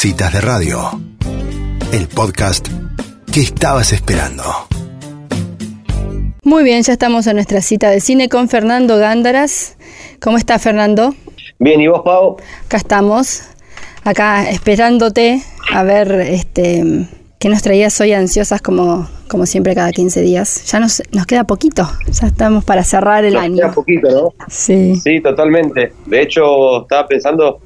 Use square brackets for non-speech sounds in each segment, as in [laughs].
Citas de Radio, el podcast que estabas esperando. Muy bien, ya estamos en nuestra cita de cine con Fernando Gándaras. ¿Cómo está Fernando? Bien, ¿y vos, Pau? Acá estamos, acá esperándote a ver este qué nos traías hoy ansiosas como, como siempre cada 15 días. Ya nos, nos queda poquito, ya estamos para cerrar el Nos año. queda poquito, ¿no? Sí. Sí, totalmente. De hecho, estaba pensando,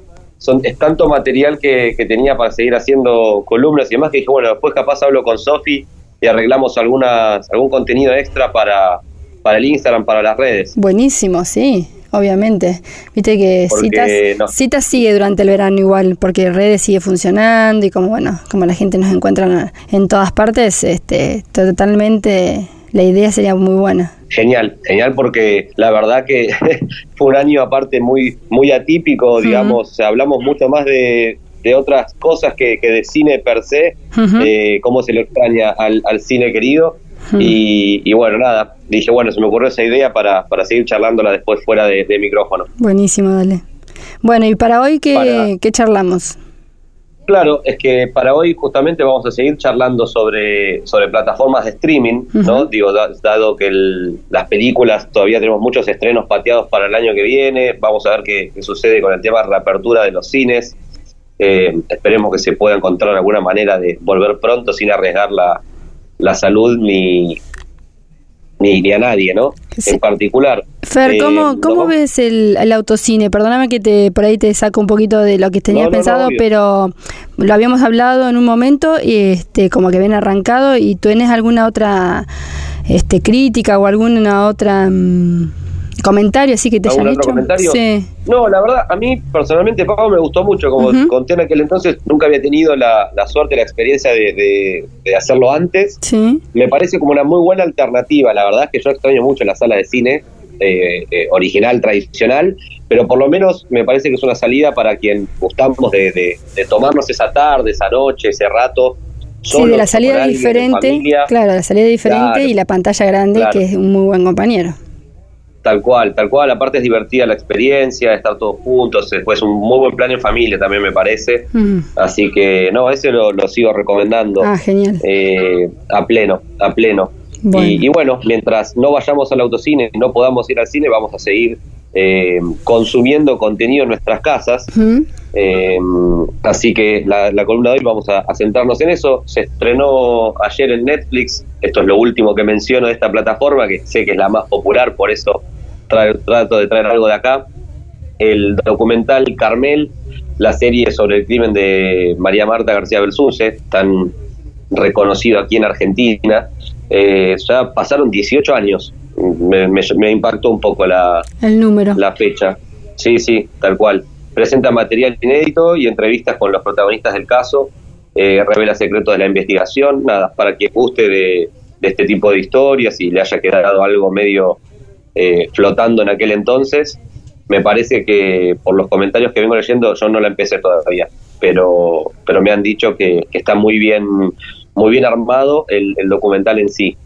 son, es tanto material que, que tenía para seguir haciendo columnas y demás que dije, bueno, después capaz hablo con Sofi y arreglamos algunas, algún contenido extra para, para el Instagram, para las redes. Buenísimo, sí, obviamente. Viste que Porque citas, no. citas sigue durante el verano igual, porque redes sigue funcionando y como bueno, como la gente nos encuentra en todas partes, este, totalmente la idea sería muy buena. Genial, genial porque la verdad que [laughs] fue un año aparte muy, muy atípico, digamos, hablamos mucho más de, de otras cosas que, que de cine per se, eh, cómo se le extraña al, al cine querido. y, y bueno, nada, dije, bueno, se me ocurrió esa idea para, para seguir charlándola después fuera de, de micrófono. Buenísimo, dale. Bueno, y para hoy, ¿qué, Para- qué charlamos? Claro, es que para hoy justamente vamos a seguir charlando sobre, sobre plataformas de streaming, ¿no? Digo, da- dado que el- las películas todavía tenemos muchos estrenos pateados para el año que viene, vamos a ver qué, qué sucede con el tema de reapertura de los cines. Eh, esperemos que se pueda encontrar alguna manera de volver pronto sin arriesgar la, la salud ni, ni, ni a nadie, ¿no? Sí. En particular. Fer, eh, ¿cómo, cómo ¿no? ves el, el autocine? Perdóname que te por ahí te saco un poquito de lo que tenías No, no, no, pensado, pero lo habíamos hablado en un momento y este como que viene arrancado y tú tienes alguna otra este crítica o alguna otra mm, comentario así que te hayan ¿Algún otro hecho. comentario? Sí. No, la verdad, a mí personalmente, Pablo, me gustó mucho. Como Ujú. conté en aquel entonces, nunca había tenido la, la suerte, la experiencia de, de- de hacerlo antes. Sí. Me parece como una muy buena alternativa. La verdad es que yo extraño mucho la sala de cine eh, eh, original, tradicional, pero por lo menos me parece que es una salida para quien gustamos de, de- de tomarnos esa tarde, esa noche, ese rato. Sí, solos de la salida alguien, diferente, familia. claro, la salida diferente Claro. y la pantalla grande Claro. que es un muy buen compañero. Tal cual, tal cual. Aparte es divertida la experiencia, estar todos juntos. Después un muy buen plan en familia también me parece. Mm. Así que no, ese lo, lo sigo recomendando Ah, genial. eh, a pleno, a pleno. Bueno. Y, y bueno, mientras no vayamos al autocine, no podamos ir al cine, vamos a seguir eh, consumiendo contenido en nuestras casas. Ujú. Eh, así que la, la columna de hoy vamos a, a centrarnos en eso. Se estrenó ayer en Netflix. Esto es lo último que menciono de esta plataforma, que sé que es la más popular, por eso tra- trato de traer algo de acá. El documental Carmel, la serie sobre el crimen de María Marta García Belsunce, tan reconocido aquí en Argentina. Eh, ya pasaron 18 años. Me, me- me impactó un poco la, El número. la fecha. Sí, sí, tal cual. Presenta material inédito y entrevistas con los protagonistas del caso. eh, revela secretos de la investigación. Nada, para que guste de, de este tipo de historias y le haya quedado algo medio eh, flotando en aquel entonces. Me parece que por los comentarios que vengo leyendo, yo no la empecé todavía, pero, pero me han dicho que, que está muy bien, muy bien armado el, el documental en sí.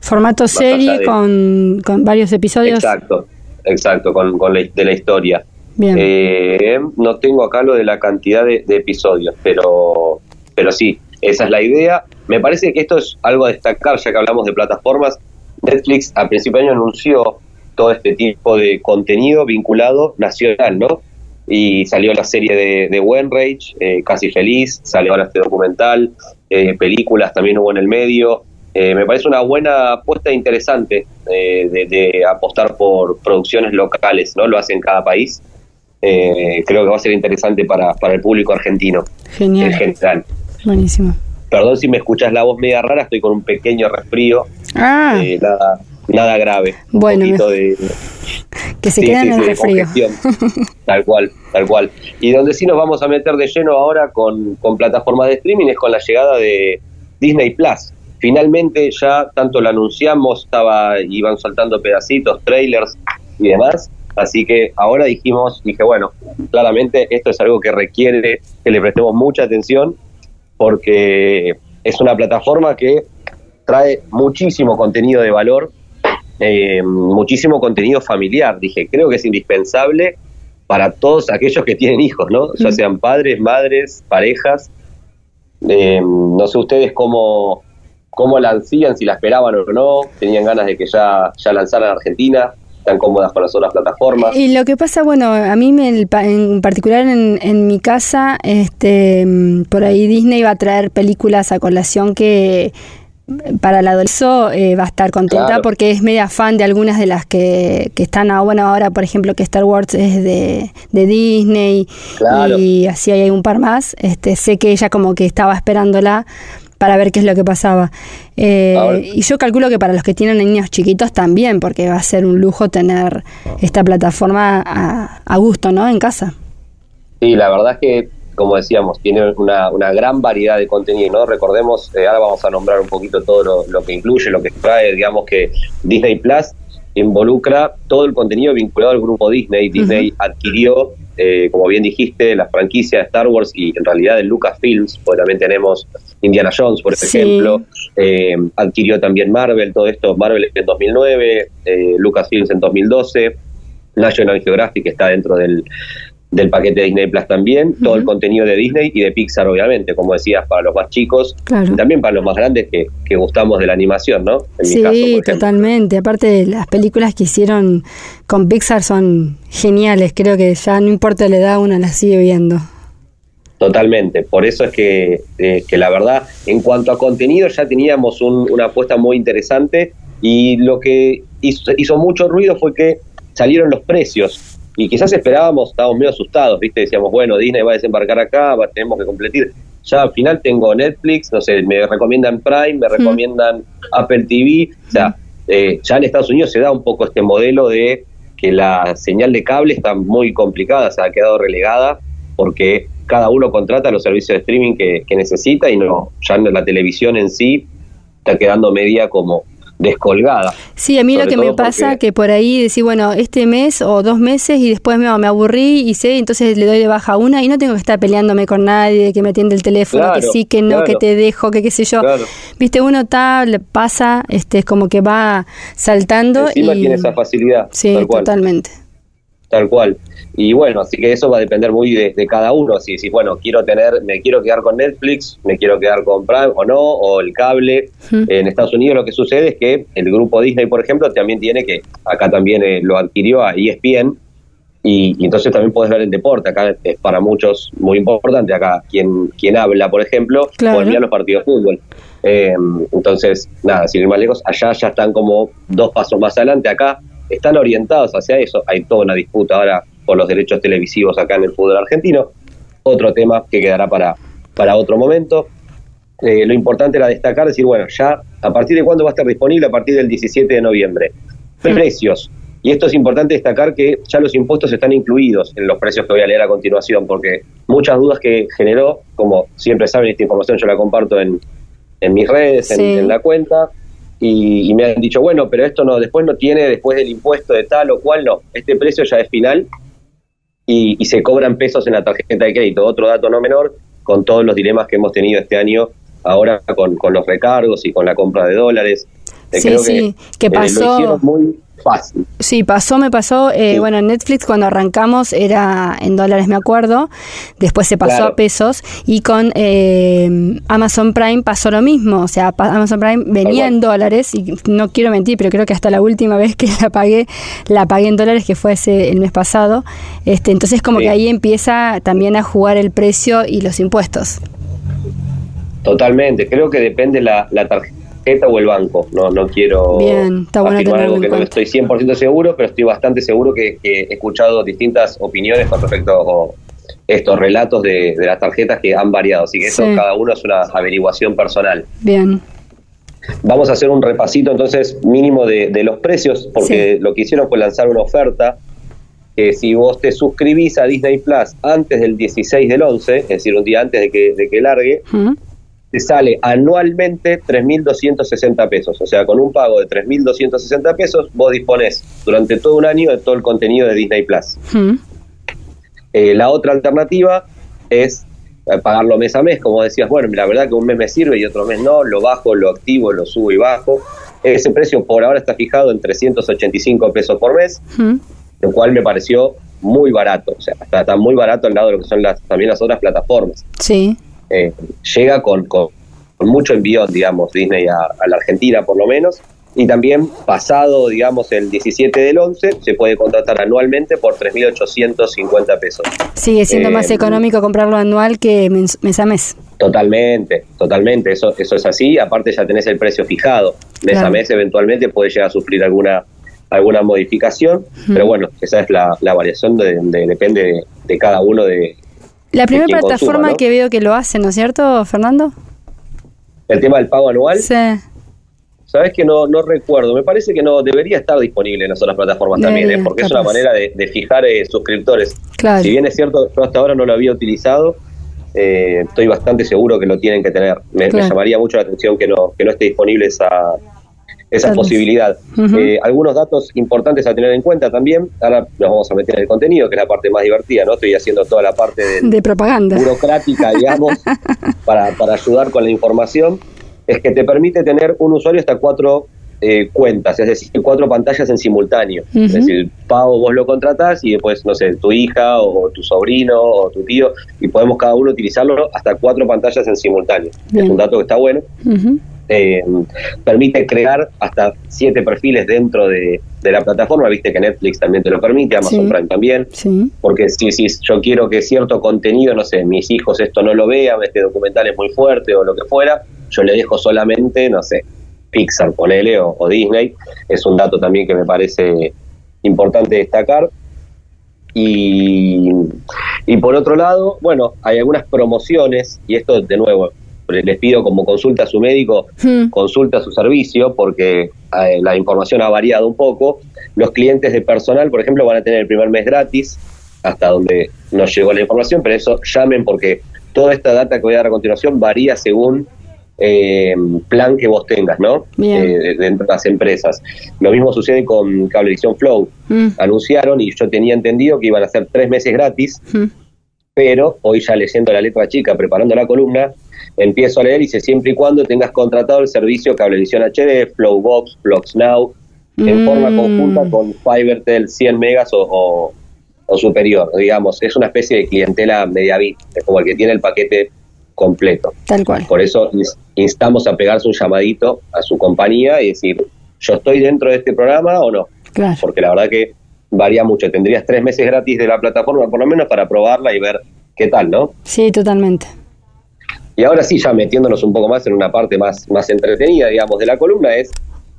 Formato serie de- con, con varios episodios. Exacto, exacto, con, con la, de la historia. Bien. Eh, no tengo acá lo de la cantidad de, de episodios, pero, pero sí, esa es la idea. Me parece que esto es algo a destacar, ya que hablamos de plataformas. Netflix a principio de año anunció todo este tipo de contenido vinculado nacional, ¿no? Y salió la serie de, de Wenrage, eh, Casi Feliz, salió ahora este documental, eh, películas también hubo en el medio. Eh, me parece una buena apuesta interesante eh, de, de apostar por producciones locales, ¿no? Lo hace en cada país. Eh, creo que va a ser interesante para, para el público argentino en Genial. general. Buenísimo. Perdón si me escuchas la voz media rara, estoy con un pequeño resfrío, Ah, eh, nada, nada grave. Un Bueno, poquito de, que se sí, quedan sí, en el de frío. congestión. tal cual, tal cual. Y donde sí nos vamos a meter de lleno ahora con, con plataformas de streaming es con la llegada de Disney Plus. Finalmente ya tanto lo anunciamos, estaba, iban saltando pedacitos, trailers y demás. Así que ahora dijimos, dije, bueno, claramente esto es algo que requiere que le prestemos mucha atención porque es una plataforma que trae muchísimo contenido de valor, eh, muchísimo contenido familiar. Dije, creo que es indispensable para todos aquellos que tienen hijos, ¿no? Ya sean padres, madres, parejas. Eh, no sé ustedes cómo, cómo la ansían, si la esperaban o no, tenían ganas de que ya, ya lanzaran a Argentina están cómodas con las otras plataformas. Y lo que pasa, bueno, a mí me, en particular en, en, mi casa, este, por ahí Disney va a traer películas a colación que para la adolescencia eh, va a estar contenta porque es media fan de algunas de las que, que están ah, bueno ahora por ejemplo que Star Wars es de, de Disney y así hay un par más este sé que ella como que estaba esperándola para ver qué es lo que pasaba. Eh, y yo calculo que para los que tienen niños chiquitos también, porque va a ser un lujo tener esta plataforma a, gusto, ¿no? En casa. Sí, la verdad es que, como decíamos, tiene una, una gran variedad de contenido, ¿no? Recordemos, eh, ahora vamos a nombrar un poquito todo lo, lo que incluye, lo que trae, digamos que Disney Plus involucra todo el contenido vinculado al grupo Disney. Disney adquirió, eh, como bien dijiste, la franquicia de Star Wars y en realidad de Lucasfilms, porque también tenemos Indiana Jones, por ejemplo, eh, adquirió también Marvel, todo esto, Marvel en 2009, eh, Lucasfilms en 2012, National Geographic está dentro del, del paquete de Disney Plus también, todo el contenido de Disney y de Pixar, obviamente, como decías, para los más chicos y también para los más grandes que, que gustamos de la animación, ¿no? sí, totalmente. Aparte, las películas que hicieron con Pixar son geniales, creo que ya no importa la edad, uno las sigue viendo. Totalmente, por eso es que, eh, que la verdad, en cuanto a contenido ya teníamos una apuesta muy interesante y lo que hizo, hizo mucho ruido fue que salieron los precios y quizás esperábamos, estábamos medio asustados, ¿viste? Decíamos, bueno, Disney va a desembarcar acá, tenemos que completar. Ya al final tengo Netflix, no sé, me recomiendan Prime, me recomiendan Apple TV, o sea, eh, ya en Estados Unidos se da un poco este modelo de que la señal de cable está muy complicada, se ha quedado relegada porque cada uno contrata los servicios de streaming que, que necesita y no ya la televisión en sí está quedando media como descolgada. Sí, a mí lo que me pasa que por ahí decir, bueno, este mes o dos meses y después me, me aburrí y sé, entonces le doy de baja una y no tengo que estar peleándome con nadie, que me atiende el teléfono, que sí, que no, que te dejo, que qué sé yo. Viste, uno está, le pasa, este, es como que va saltando. Encima y tiene esa facilidad. Sí, totalmente. Tal cual. Y bueno, así que eso va a depender muy de, cada uno. Si, si, bueno, quiero tener, me quiero quedar con Netflix, me quiero quedar con Prime o no, o el cable. En Estados Unidos lo que sucede es que el grupo Disney, por ejemplo, también tiene que, acá también eh, lo adquirió a ESPN, y, entonces también puedes ver el deporte. Acá es para muchos muy importante. Acá quien, quien habla, por ejemplo, claro. puede los partidos de fútbol. Eh, entonces, nada, sin ir más lejos, allá ya están como dos pasos más adelante. Acá están orientados hacia eso. Hay toda una disputa ahora por los derechos televisivos acá en el fútbol argentino. Otro tema que quedará para, para otro momento. Eh, lo importante era destacar, decir, bueno, ya a partir de cuándo va a estar disponible, a partir del 17 de noviembre. Precios. Y esto es importante destacar que ya los impuestos están incluidos en los precios que voy a leer a continuación, porque muchas dudas que generó, como siempre saben, esta información yo la comparto en, en mis redes, en la cuenta, y, me han dicho, bueno, pero esto no después no tiene, después del impuesto de tal o cual, no, este precio ya es final y, se cobran pesos en la tarjeta de crédito. Otro dato no menor, con todos los dilemas que hemos tenido este año ahora con, con los recargos y con la compra de dólares. Eh, sí, sí, que, que pasó. muy, fácil. Sí, pasó, me pasó. Eh, Bueno, Netflix cuando arrancamos era en dólares, me acuerdo. Después se pasó a pesos. Y con eh, Amazon Prime pasó lo mismo. O sea, Amazon Prime venía en dólares. Y no quiero mentir, pero creo que hasta la última vez que [laughs] la pagué, la pagué en dólares, que fue ese, el mes pasado. Este, entonces, como que ahí empieza también a jugar el precio y los impuestos. Totalmente. Creo que depende la, la tarjeta o el banco. No, no quiero Bien, está bueno afirmar algo que no estoy 100% seguro, pero estoy bastante seguro que, he escuchado distintas opiniones con respecto a estos relatos de, las tarjetas que han variado. Así que eso cada uno es una averiguación personal. Bien. Vamos a hacer un repasito entonces mínimo de, los precios, porque lo que hicieron fue lanzar una oferta que si vos te suscribís a Disney Plus antes del 16 del 11, es decir, un día antes de que, de que largue, te sale anualmente 3.260 pesos. O sea, con un pago de 3.260 pesos, vos disponés durante todo un año de todo el contenido de Disney Plus. Hmm. Eh, la otra alternativa es eh, pagarlo mes a mes, como decías, bueno, la verdad que un mes me sirve y otro mes no, lo bajo, lo activo, lo subo y bajo. Ese precio por ahora está fijado en 385 pesos por mes, hmm. lo cual me pareció muy barato, o sea, está, muy barato al lado de lo que son las, también las otras plataformas. Sí. Eh, llega con, con, mucho envío, digamos, Disney a, la Argentina por lo menos, y también pasado, digamos, el 17 del 11, se puede contratar anualmente por 3.850 pesos. Sigue siendo más eh, económico comprarlo anual que mes, a mes. Totalmente, totalmente, eso, eso es así, aparte ya tenés el precio fijado, mes a mes eventualmente puede llegar a sufrir alguna alguna modificación, pero bueno, esa es la, variación de, depende de, cada uno de... La primera plataforma que veo que lo hace, ¿no es cierto, Fernando? El tema del pago anual. Sí. Sabes que no, no recuerdo, me parece que no debería estar disponible en las otras plataformas también, ¿eh? porque es una manera de, fijar eh, suscriptores. Si bien es cierto, yo hasta ahora no lo había utilizado, eh, estoy bastante seguro que lo tienen que tener. Me, me, llamaría mucho la atención que no, que no esté disponible esa, esa posibilidad. Eh, algunos datos importantes a tener en cuenta también, ahora nos vamos a meter en el contenido, que es la parte más divertida, ¿no? Estoy haciendo toda la parte de propaganda burocrática, digamos, [laughs] para, para ayudar con la información, es que te permite tener un usuario hasta cuatro eh, cuentas, es decir, cuatro pantallas en simultáneo. Es decir, pago vos lo contratás y después, no sé, tu hija o tu sobrino o tu tío, y podemos cada uno utilizarlo hasta cuatro pantallas en simultáneo. Es un dato que está bueno. Eh, permite crear hasta siete perfiles dentro de, la plataforma, viste que Netflix también te lo permite, Amazon Prime también, porque si, si yo quiero que cierto contenido, no sé, mis hijos esto no lo vean, este documental es muy fuerte o lo que fuera, yo le dejo solamente, no sé, Pixar, ponele, o, o Disney, es un dato también que me parece importante destacar. Y, y por otro lado, bueno, hay algunas promociones, y esto de nuevo, les pido como consulta a su médico, hmm. consulta a su servicio, porque eh, la información ha variado un poco. Los clientes de personal, por ejemplo, van a tener el primer mes gratis, hasta donde nos llegó la información, pero eso llamen porque toda esta data que voy a dar a continuación varía según eh, plan que vos tengas, ¿no? Eh, dentro de las empresas. Lo mismo sucede con Cablevisión Flow. Hmm. Anunciaron y yo tenía entendido que iban a ser tres meses gratis, hmm. pero hoy ya leyendo la letra chica, preparando la columna, empiezo a leer y dice siempre y cuando tengas contratado el servicio Cablevisión HD, Flowbox, Flux Now, en mm. forma conjunta con FiberTel 100 megas o, superior, digamos, es una especie de clientela media bit, es como el que tiene el paquete completo. Tal cual. Por eso instamos a pegarse un llamadito a su compañía y decir, ¿yo estoy dentro de este programa o no? Claro. Porque la verdad que varía mucho. Tendrías tres meses gratis de la plataforma, por lo menos, para probarla y ver qué tal, ¿no? Sí, totalmente. Y ahora sí, ya metiéndonos un poco más en una parte más, más entretenida, digamos, de la columna, es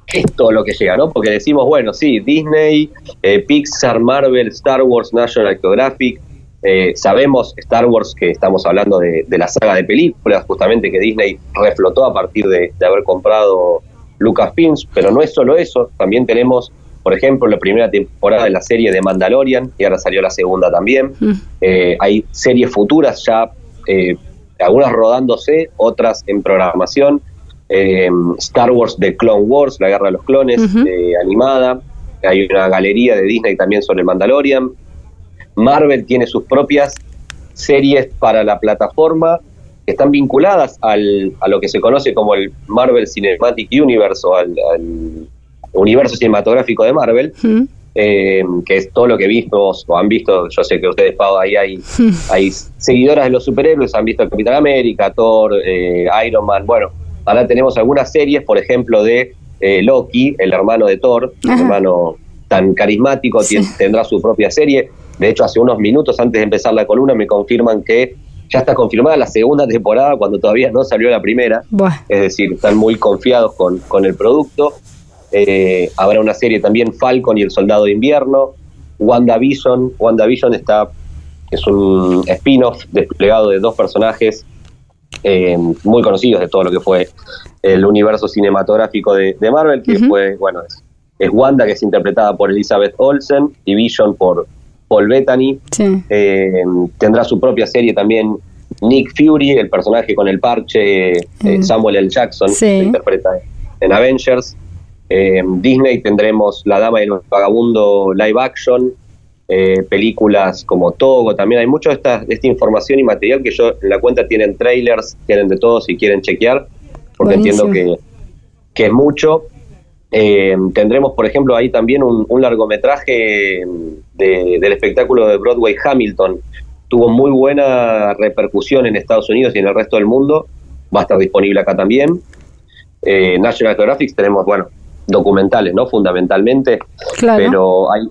qué es todo lo que llega, ¿no? Porque decimos, bueno, sí, Disney, eh, Pixar, Marvel, Star Wars, National Geographic, eh, sabemos Star Wars que estamos hablando de, la saga de películas, justamente que Disney reflotó a partir de, haber comprado Lucasfilms, pero no es solo eso, también tenemos, por ejemplo, la primera temporada de la serie de Mandalorian, y ahora salió la segunda también. Mm. Eh, hay series futuras ya algunas rodándose, otras en programación. Eh, Star Wars de Clone Wars, la guerra de los clones, eh, animada. Hay una galería de Disney también sobre Mandalorian. Marvel tiene sus propias series para la plataforma que están vinculadas al, a lo que se conoce como el Marvel Cinematic Universe o al, universo cinematográfico de Marvel eh, que es todo lo que vimos o han visto, yo sé que ustedes, Pau, ahí hay, [laughs] hay seguidoras de los superhéroes, han visto Capitán América, Thor, eh, Iron Man, bueno, ahora tenemos algunas series, por ejemplo, de eh, Loki, el hermano de Thor, un hermano tan carismático, tendrá su propia serie. De hecho, hace unos minutos antes de empezar la columna me confirman que ya está confirmada la segunda temporada cuando todavía no salió la primera. Es decir, están muy confiados con, con el producto. Eh, habrá una serie también Falcon y el Soldado de Invierno. WandaVision. WandaVision está, es un spin-off desplegado de dos personajes eh, muy conocidos de todo lo que fue el universo cinematográfico de, Marvel, que fue, bueno, es, Wanda, que es interpretada por Elizabeth Olsen, y Vision por Paul Bettany. Eh, tendrá su propia serie también Nick Fury, el personaje con el parche, Samuel L. Jackson, que interpreta en Avengers. Eh, Disney tendremos La Dama y el Vagabundo live action, eh, películas como Togo, también hay mucha de esta, esta información y material que yo en la cuenta tienen trailers, tienen de todo si quieren chequear, porque entiendo que, que es mucho. Eh, tendremos, por ejemplo, ahí también un, largometraje del espectáculo de Broadway Hamilton. Tuvo muy buena repercusión en Estados Unidos y en el resto del mundo. Va a estar disponible acá también. Eh, National Geographic tenemos, bueno, documentales, ¿no? Fundamentalmente. Pero hay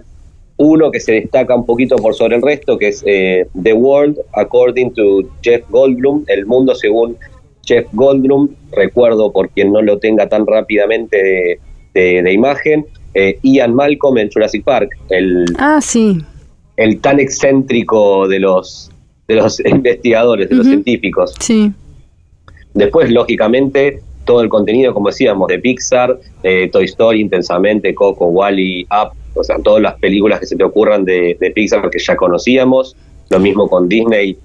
uno que se destaca un poquito por sobre el resto, que es eh, The World According to Jeff Goldblum, El Mundo según Jeff Goldblum. Recuerdo, por quien no lo tenga tan rápidamente de, imagen, eh, Ian Malcolm en Jurassic Park, el, ah, sí. el tan excéntrico de los, de los [laughs] investigadores, de los científicos. Sí. Después, lógicamente, todo el contenido, como decíamos, de Pixar, Toy Story intensamente, Coco, Wally, Up, o sea, todas las películas que se te ocurran de, de Pixar que ya conocíamos, lo mismo con Disney,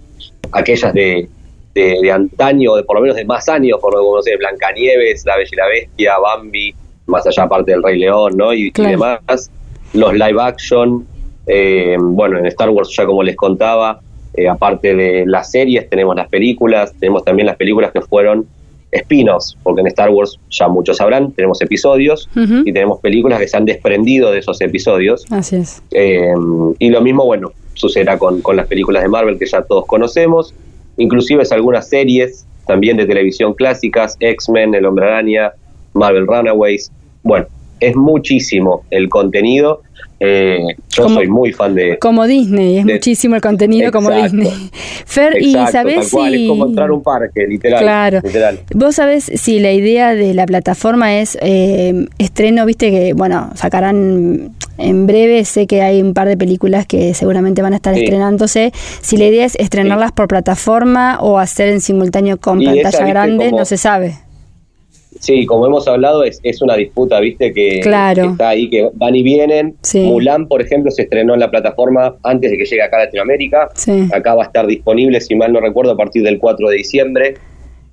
aquellas de, de, antaño, de por lo menos de más años, por lo sé, Blancanieves, La Bella y la Bestia, Bambi, más allá aparte del Rey León, ¿no? Y, demás, los live action, eh, bueno, en Star Wars ya como les contaba, eh, aparte de las series, tenemos las películas, tenemos también las películas que fueron spin-offs, porque en Star Wars ya muchos sabrán, tenemos episodios y tenemos películas que se han desprendido de esos episodios. Así es. Eh, y lo mismo, bueno, sucederá con, con las películas de Marvel que ya todos conocemos, inclusive es algunas series también de televisión clásicas, X-Men, El Hombre Araña, Marvel Runaways. Bueno, es muchísimo el contenido eh, yo soy muy fan de... Como Disney, es muchísimo el contenido como Disney. [laughs] Fer, ¿y sabés si... es como entrar un parque, literal. Claro. ¿Vos sabés si la idea de la plataforma es eh, estreno, viste que, bueno, sacarán en breve, sé que hay un par de películas que seguramente van a estar estrenándose. Si la idea es estrenarlas por plataforma o hacer en simultáneo con pantalla grande, no se sabe. Sí, como hemos hablado, es, es una disputa, ¿viste? Que, está ahí, que van y vienen. Mulan, por ejemplo, se estrenó en la plataforma antes de que llegue acá a Latinoamérica. Acá va a estar disponible, si mal no recuerdo, a partir del 4 de diciembre.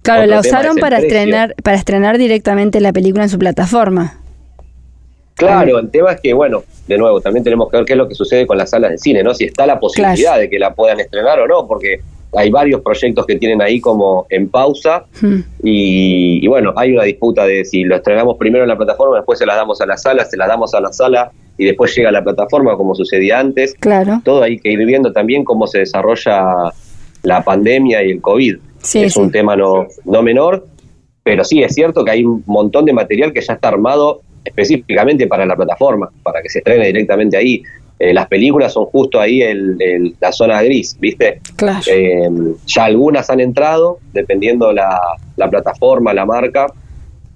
Claro, la usaron para estrenar, para estrenar directamente la película en su plataforma. Claro, el tema es que, bueno, de nuevo, también tenemos que ver qué es lo que sucede con las salas de cine, ¿no? Si está la posibilidad de que la puedan estrenar o no, porque hay varios proyectos que tienen ahí como en pausa hmm. y, bueno, hay una disputa de si lo estrenamos primero en la plataforma, después se las damos a la sala, se las damos a la sala y después llega a la plataforma como sucedía antes. Claro. Todo hay que ir viendo también cómo se desarrolla la pandemia y el COVID. es un tema no, no menor, pero sí es cierto que hay un montón de material que ya está armado específicamente para la plataforma, para que se estrene directamente ahí. Eh, las películas son justo ahí en, la zona gris, ¿viste? Claro. Eh, ya algunas han entrado, dependiendo la, la plataforma, la marca,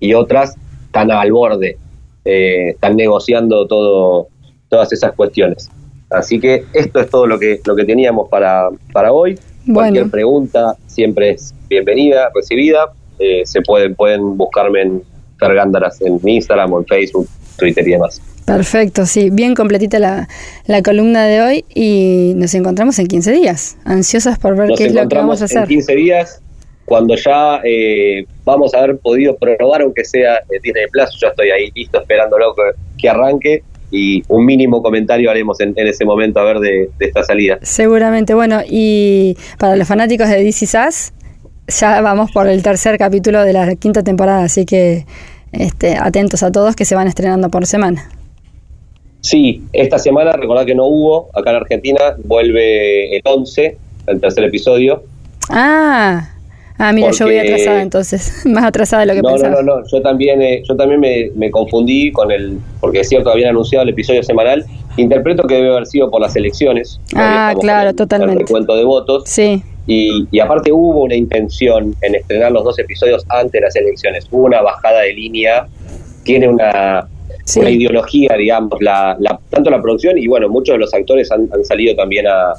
y otras están al borde, eh, están negociando todo, todas esas cuestiones. Así que esto es todo lo que, lo que teníamos para, para hoy. Cualquier pregunta siempre es bienvenida, recibida. se pueden, pueden buscarme en Fergándaras en Instagram o en Facebook, Twitter y demás. Perfecto, sí, bien completita la, la, columna de hoy y nos encontramos en 15 días, ansiosas por ver qué es lo que vamos a hacer. En 15 días, cuando ya eh, vamos a haber podido probar, aunque sea Disney Plus, yo estoy ahí listo esperándolo que, que arranque y un mínimo comentario haremos en, ese momento a ver de, esta salida. Seguramente, bueno, y para los fanáticos de DC Sass, ya vamos por el tercer capítulo de la quinta temporada, así que este, atentos a todos que se van estrenando por semana. Sí, esta semana, recordad que no hubo, acá en Argentina, vuelve el 11, el tercer episodio. Ah, ah mira, yo voy atrasada entonces, [laughs] más atrasada de lo que pensaba. No, no, no, yo también, eh, yo también me, me, confundí con el, porque es cierto, habían anunciado el episodio semanal, interpreto que debe haber sido por las elecciones. Ah, claro, totalmente. El recuento de votos. Sí. Y, y, aparte hubo una intención en estrenar los dos episodios antes de las elecciones, hubo una bajada de línea, tiene una una ideología, digamos, la, tanto la producción y bueno, muchos de los actores han, salido también a,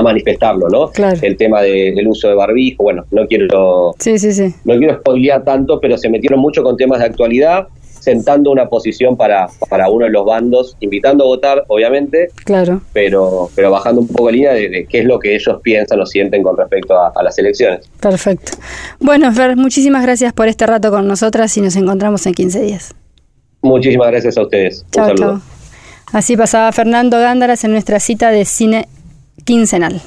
manifestarlo, ¿no? El tema del uso de barbijo, bueno, no quiero sí, sí, sí. no quiero spoilear tanto, pero se metieron mucho con temas de actualidad, sentando una posición para, para uno de los bandos, invitando a votar, obviamente, claro. pero, pero bajando un poco la línea de, qué es lo que ellos piensan o sienten con respecto a, a las elecciones. Perfecto. Bueno, Fer, muchísimas gracias por este rato con nosotras y nos encontramos en 15 días. Muchísimas gracias a ustedes. Chao, chao. Así pasaba Fernando Gándaras en nuestra cita de cine quincenal.